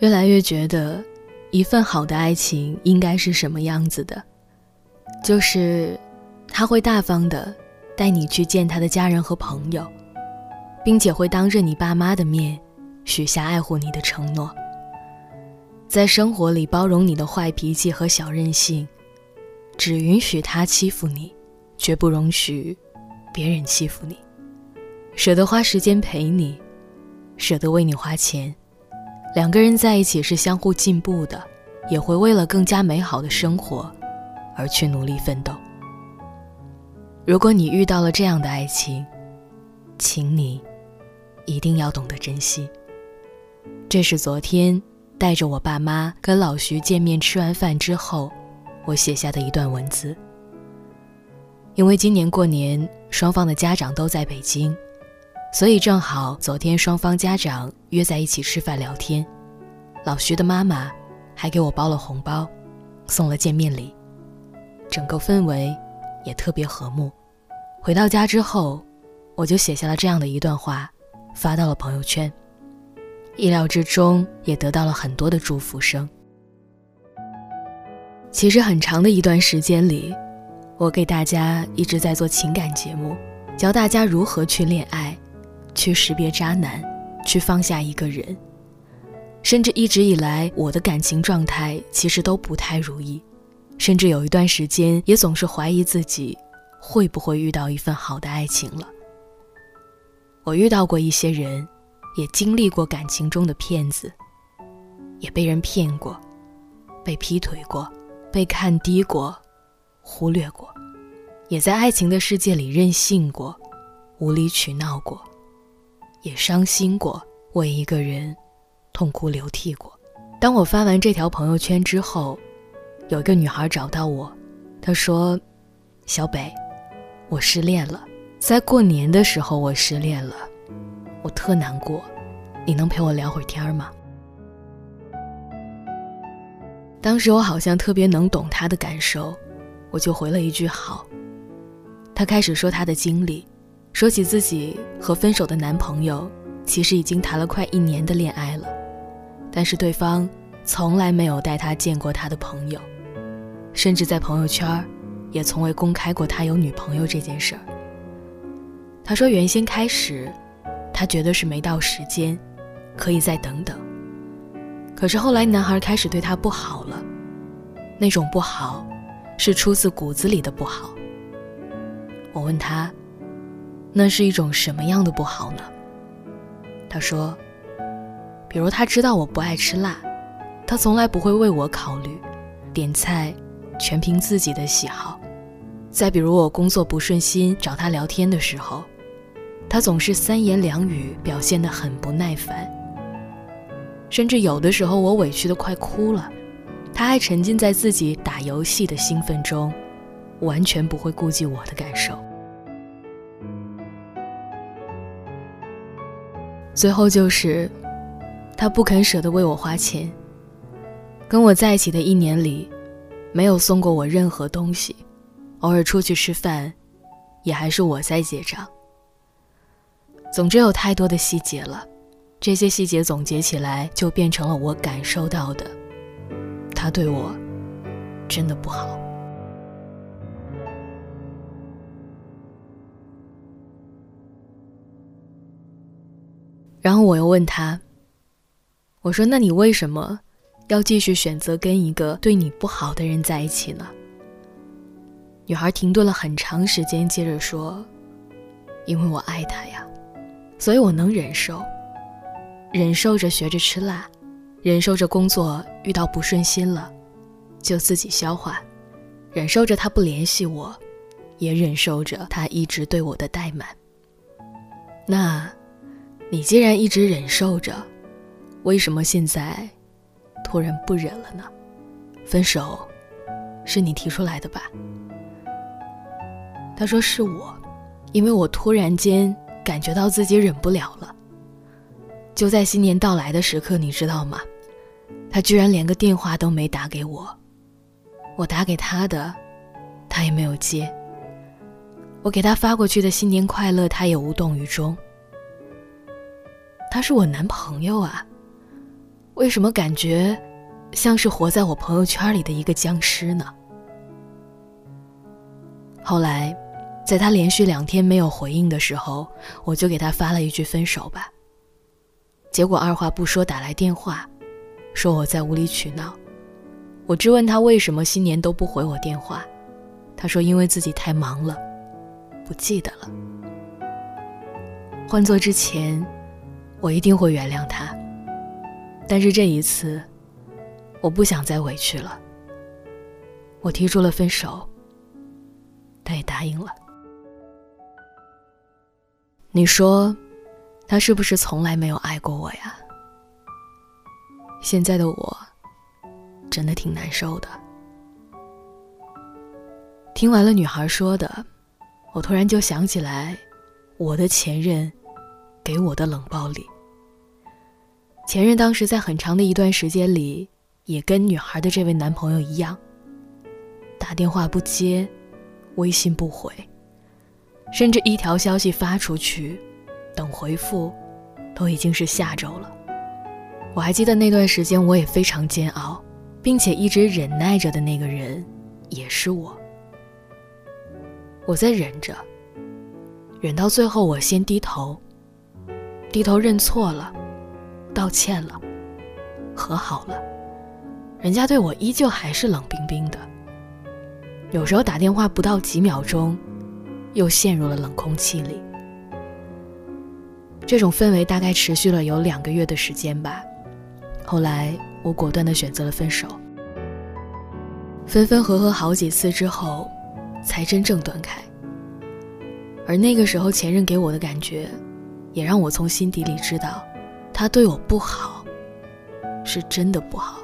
越来越觉得，一份好的爱情应该是什么样子的？就是他会大方的带你去见他的家人和朋友，并且会当着你爸妈的面许下爱护你的承诺，在生活里包容你的坏脾气和小任性，只允许他欺负你，绝不容许别人欺负你，舍得花时间陪你，舍得为你花钱。两个人在一起是相互进步的，也会为了更加美好的生活而去努力奋斗。如果你遇到了这样的爱情，请你一定要懂得珍惜。这是昨天带着我爸妈跟老徐见面吃完饭之后，我写下的一段文字。因为今年过年双方的家长都在北京。所以正好昨天双方家长约在一起吃饭聊天，老徐的妈妈还给我包了红包，送了见面礼，整个氛围也特别和睦。回到家之后，我就写下了这样的一段话，发到了朋友圈。意料之中，也得到了很多的祝福声。其实很长的一段时间里，我给大家一直在做情感节目，教大家如何去恋爱。去识别渣男，去放下一个人，甚至一直以来我的感情状态其实都不太如意，甚至有一段时间也总是怀疑自己会不会遇到一份好的爱情了。我遇到过一些人，也经历过感情中的骗子，也被人骗过，被劈腿过，被看低过，忽略过，也在爱情的世界里任性过，无理取闹过。也伤心过，为一个人痛哭流涕过。当我发完这条朋友圈之后，有一个女孩找到我，她说：“小北，我失恋了，在过年的时候我失恋了，我特难过，你能陪我聊会儿天吗？”当时我好像特别能懂她的感受，我就回了一句好。她开始说她的经历。说起自己和分手的男朋友，其实已经谈了快一年的恋爱了，但是对方从来没有带他见过他的朋友，甚至在朋友圈也从未公开过他有女朋友这件事儿。他说原先开始，他觉得是没到时间，可以再等等。可是后来男孩开始对他不好了，那种不好，是出自骨子里的不好。我问他。那是一种什么样的不好呢？他说：“比如他知道我不爱吃辣，他从来不会为我考虑，点菜全凭自己的喜好。再比如我工作不顺心找他聊天的时候，他总是三言两语表现得很不耐烦。甚至有的时候我委屈的快哭了，他还沉浸在自己打游戏的兴奋中，完全不会顾及我的感受。”最后就是，他不肯舍得为我花钱。跟我在一起的一年里，没有送过我任何东西，偶尔出去吃饭，也还是我在结账。总之有太多的细节了，这些细节总结起来，就变成了我感受到的，他对我真的不好。然后我又问他：“我说，那你为什么要继续选择跟一个对你不好的人在一起呢？”女孩停顿了很长时间，接着说：“因为我爱他呀，所以我能忍受，忍受着学着吃辣，忍受着工作遇到不顺心了，就自己消化，忍受着他不联系我，也忍受着他一直对我的怠慢。那。”你既然一直忍受着，为什么现在突然不忍了呢？分手是你提出来的吧？他说是我，因为我突然间感觉到自己忍不了了。就在新年到来的时刻，你知道吗？他居然连个电话都没打给我，我打给他的，他也没有接。我给他发过去的新年快乐，他也无动于衷。他是我男朋友啊，为什么感觉像是活在我朋友圈里的一个僵尸呢？后来，在他连续两天没有回应的时候，我就给他发了一句分手吧。结果二话不说打来电话，说我在无理取闹。我质问他为什么新年都不回我电话，他说因为自己太忙了，不记得了。换做之前，我一定会原谅他。但是这一次，我不想再委屈了。我提出了分手，他也答应了。你说，他是不是从来没有爱过我呀？现在的我，真的挺难受的。听完了女孩说的，我突然就想起来，我的前任给我的冷暴力。前任当时在很长的一段时间里，也跟女孩的这位男朋友一样，打电话不接，微信不回，甚至一条消息发出去，等回复，都已经是下周了。我还记得那段时间，我也非常煎熬，并且一直忍耐着的那个人，也是我。我在忍着，忍到最后，我先低头，低头认错了。道歉了，和好了，人家对我依旧还是冷冰冰的。有时候打电话不到几秒钟，又陷入了冷空气里。这种氛围大概持续了有两个月的时间吧。后来我果断的选择了分手。分分合合好几次之后，才真正断开。而那个时候前任给我的感觉，也让我从心底里知道。他对我不好，是真的不好。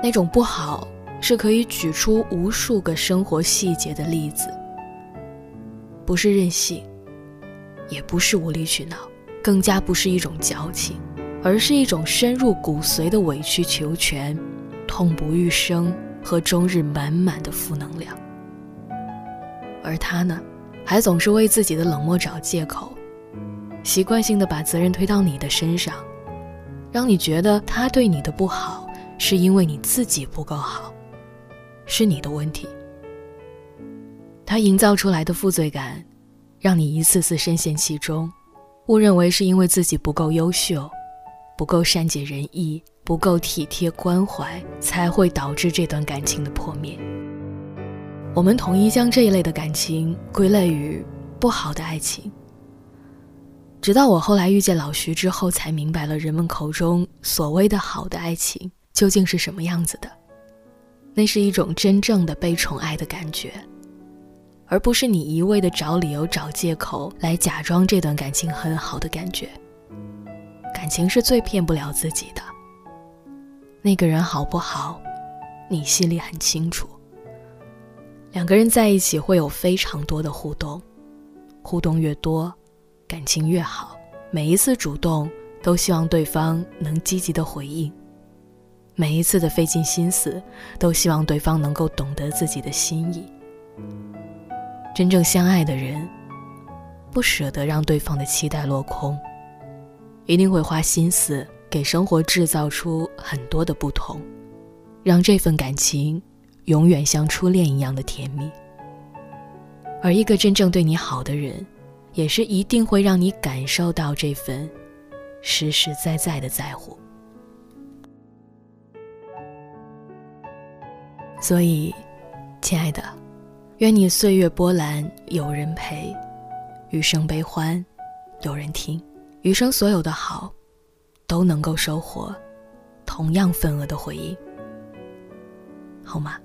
那种不好是可以举出无数个生活细节的例子。不是任性，也不是无理取闹，更加不是一种矫情，而是一种深入骨髓的委曲求全、痛不欲生和终日满满的负能量。而他呢，还总是为自己的冷漠找借口。习惯性的把责任推到你的身上，让你觉得他对你的不好是因为你自己不够好，是你的问题。他营造出来的负罪感，让你一次次深陷其中，误认为是因为自己不够优秀，不够善解人意，不够体贴关怀，才会导致这段感情的破灭。我们统一将这一类的感情归类于不好的爱情。直到我后来遇见老徐之后，才明白了人们口中所谓的好的爱情究竟是什么样子的。那是一种真正的被宠爱的感觉，而不是你一味的找理由、找借口来假装这段感情很好的感觉。感情是最骗不了自己的。那个人好不好，你心里很清楚。两个人在一起会有非常多的互动，互动越多。感情越好，每一次主动都希望对方能积极的回应，每一次的费尽心思都希望对方能够懂得自己的心意。真正相爱的人，不舍得让对方的期待落空，一定会花心思给生活制造出很多的不同，让这份感情永远像初恋一样的甜蜜。而一个真正对你好的人。也是一定会让你感受到这份实实在在的在乎。所以，亲爱的，愿你岁月波澜有人陪，余生悲欢有人听，余生所有的好都能够收获同样份额的回应，好吗？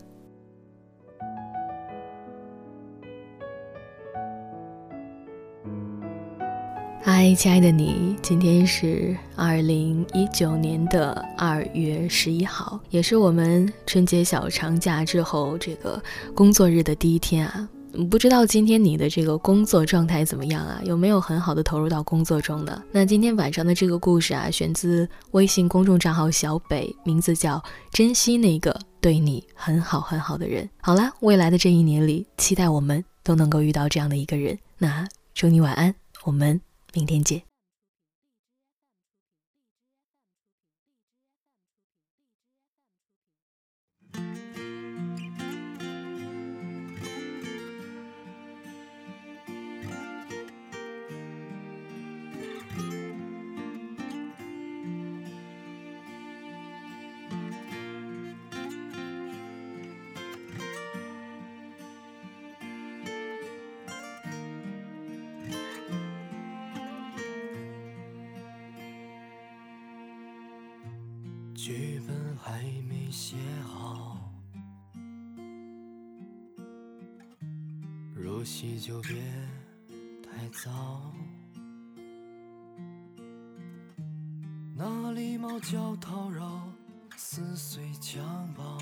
嗨，亲爱的你，今天是二零一九年的二月十一号，也是我们春节小长假之后这个工作日的第一天啊。不知道今天你的这个工作状态怎么样啊？有没有很好的投入到工作中呢？那今天晚上的这个故事啊，选自微信公众账号小北，名字叫“珍惜那个对你很好很好的人”。好啦，未来的这一年里，期待我们都能够遇到这样的一个人。那祝你晚安，我们。明天见。剧本还没写好，入戏就别太早。那礼貌叫叨扰，撕碎襁褓。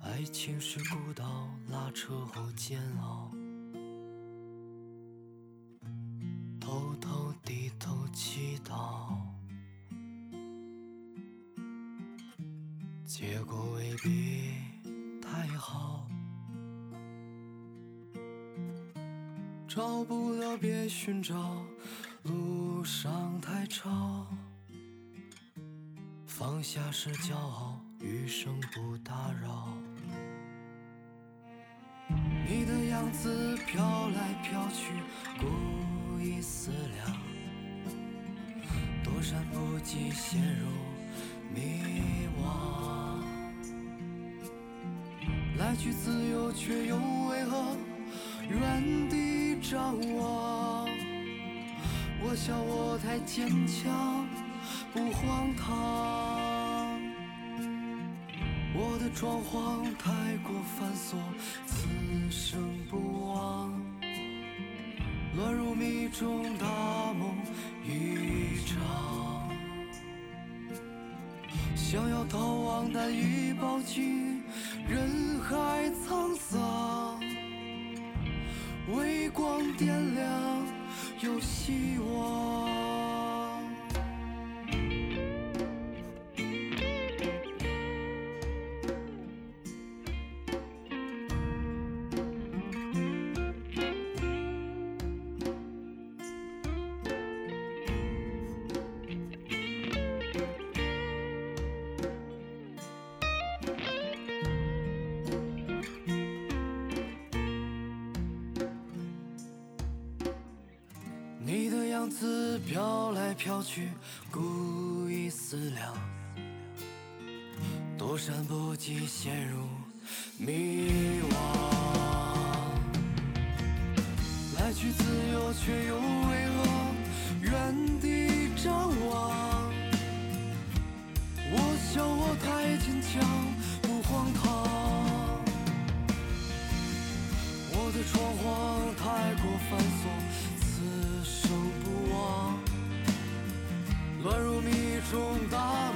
爱情是孤岛，拉扯后煎熬。找不到别寻找，路上太吵，放下是骄傲，余生不打扰。你的样子飘来飘去，故意思量，躲闪不及陷入迷惘。来去自由，却又为何原地张望？我笑我太坚强，不荒唐。我的装潢太过繁琐，此生不忘。乱入迷中，大梦一场。想要逃亡，难以抱紧。人海沧桑，微光点亮，有希望。子飘来飘去，故意思量，躲闪不及，陷入迷惘。来去自由，却又为何原地张望？我笑我太坚强，不荒唐。我的闯祸太过繁琐。迷中，大